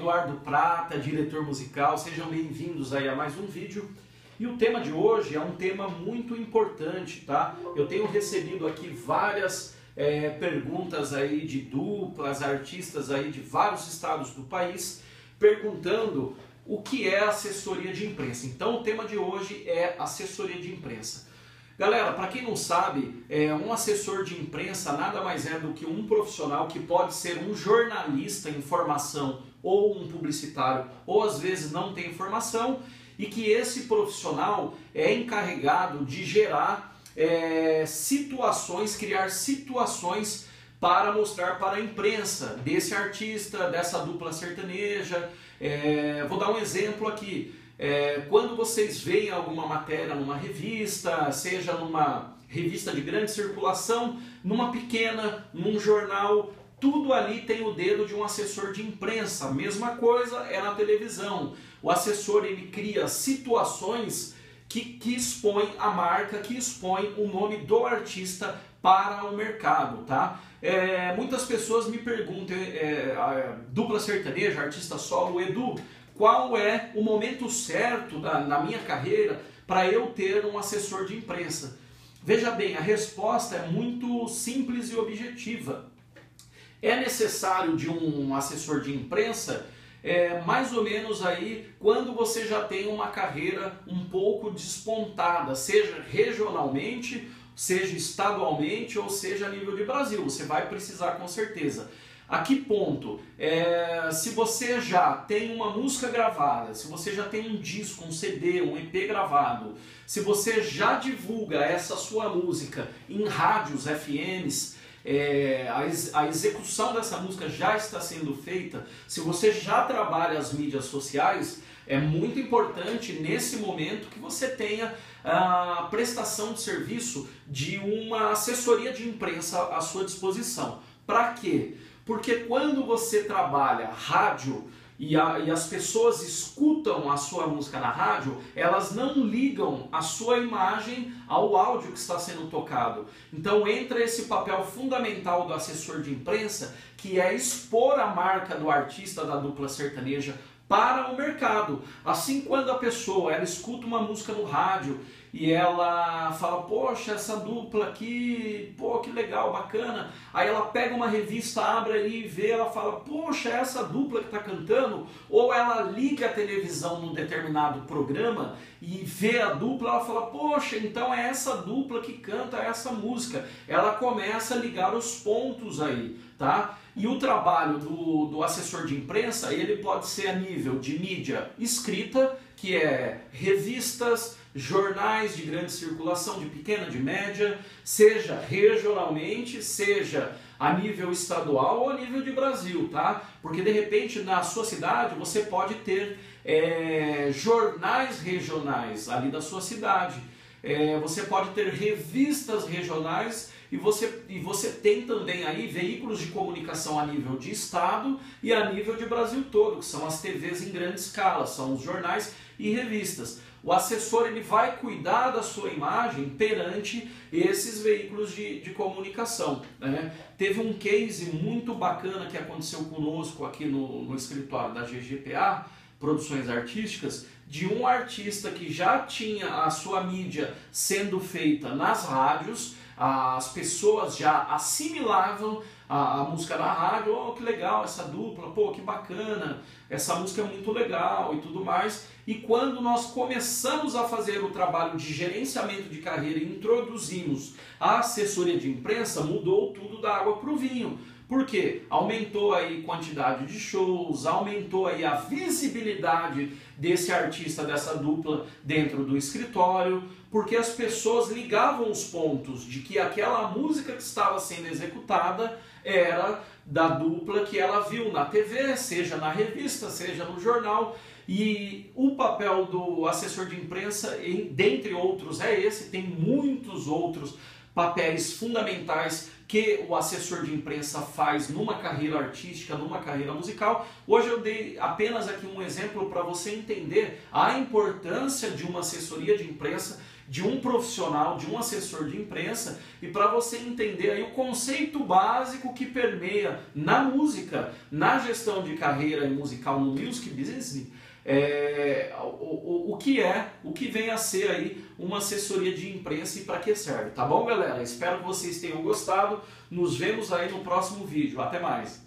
Eduardo Prata, diretor musical. Sejam bem-vindos aí a mais um vídeo. E o tema de hoje é um tema muito importante, tá? Eu tenho recebido aqui várias é, perguntas aí de duplas, artistas aí de vários estados do país, perguntando o que é assessoria de imprensa. Então o tema de hoje é assessoria de imprensa. Galera, para quem não sabe, é, um assessor de imprensa nada mais é do que um profissional que pode ser um jornalista em formação ou um publicitário, ou às vezes não tem formação, e que esse profissional é encarregado de gerar é, situações, criar situações para mostrar para a imprensa desse artista, dessa dupla sertaneja. É, vou dar um exemplo aqui. É, quando vocês veem alguma matéria numa revista, seja numa revista de grande circulação, numa pequena, num jornal, tudo ali tem o dedo de um assessor de imprensa. Mesma coisa é na televisão. O assessor ele cria situações que, que expõem a marca, que expõem o nome do artista para o mercado, tá? É, muitas pessoas me perguntam, é, a dupla sertaneja, artista solo, Edu, qual é o momento certo da, na minha carreira para eu ter um assessor de imprensa? Veja bem, a resposta é muito simples e objetiva. É necessário de um assessor de imprensa é, mais ou menos aí quando você já tem uma carreira um pouco despontada, seja regionalmente, seja estadualmente ou seja a nível de Brasil. Você vai precisar com certeza. A que ponto? É, se você já tem uma música gravada, se você já tem um disco, um CD, um EP gravado, se você já divulga essa sua música em rádios, FMs, é, a, a, execução dessa música já está sendo feita, se você já trabalha as mídias sociais, é muito importante nesse momento que você tenha a prestação de serviço de uma assessoria de imprensa à sua disposição. Para quê? Porque quando você trabalha rádio e, a, e, as pessoas escutam a sua música na rádio, elas não ligam a sua imagem ao áudio que está sendo tocado. Então entra esse papel fundamental do assessor de imprensa, que é expor a marca do artista da dupla sertaneja para o mercado. Assim, quando a pessoa ela escuta uma música no rádio e ela fala, poxa, essa dupla aqui, pô, que legal, bacana. Aí ela pega uma revista, abre ali e vê, ela fala, poxa, é essa dupla que está cantando. Ou ela liga a televisão num determinado programa e vê a dupla, ela fala, poxa, então é essa dupla que canta essa música. Ela começa a ligar os pontos aí, tá? E o trabalho do, do assessor de imprensa, ele pode ser a nível de mídia escrita, que é revistas, jornais de grande circulação, de pequena, de média, seja regionalmente, seja a nível estadual ou a nível de Brasil, tá? Porque de repente na sua cidade você pode ter é, jornais regionais ali da sua cidade, é, você pode ter revistas regionais e você, e você tem também aí veículos de comunicação a nível de estado e a nível de Brasil todo, que são as TVs em grande escala, são os jornais e revistas. O assessor ele vai cuidar da sua imagem perante esses veículos de, de comunicação. Né? Teve um case muito bacana que aconteceu conosco aqui no, no escritório da GGPA, Produções Artísticas, de um artista que já tinha a sua mídia sendo feita nas rádios, as pessoas já assimilavam a, música na rádio, oh, que legal essa dupla, pô, que bacana, essa música é muito legal e tudo mais. E quando nós começamos a fazer o trabalho de gerenciamento de carreira e introduzimos a assessoria de imprensa, mudou tudo da água para o vinho. Por quê? Aumentou aí quantidade de shows, aumentou aí a visibilidade desse artista, dessa dupla dentro do escritório, porque as pessoas ligavam os pontos de que aquela música que estava sendo executada era da dupla que ela viu na TV, seja na revista, seja no jornal. E o papel do assessor de imprensa, dentre outros, é esse, tem muitos outros papéis fundamentais que o assessor de imprensa faz numa carreira artística, numa carreira musical. Hoje eu dei apenas aqui um exemplo para você entender a importância de uma assessoria de imprensa de um profissional, de um assessor de imprensa e para você entender aí o conceito básico que permeia na música, na gestão de carreira musical no music business, é, o, o, o que é, o que vem a ser aí uma assessoria de imprensa e para que serve, tá bom galera? Espero que vocês tenham nos vemos aí no próximo vídeo. Até mais!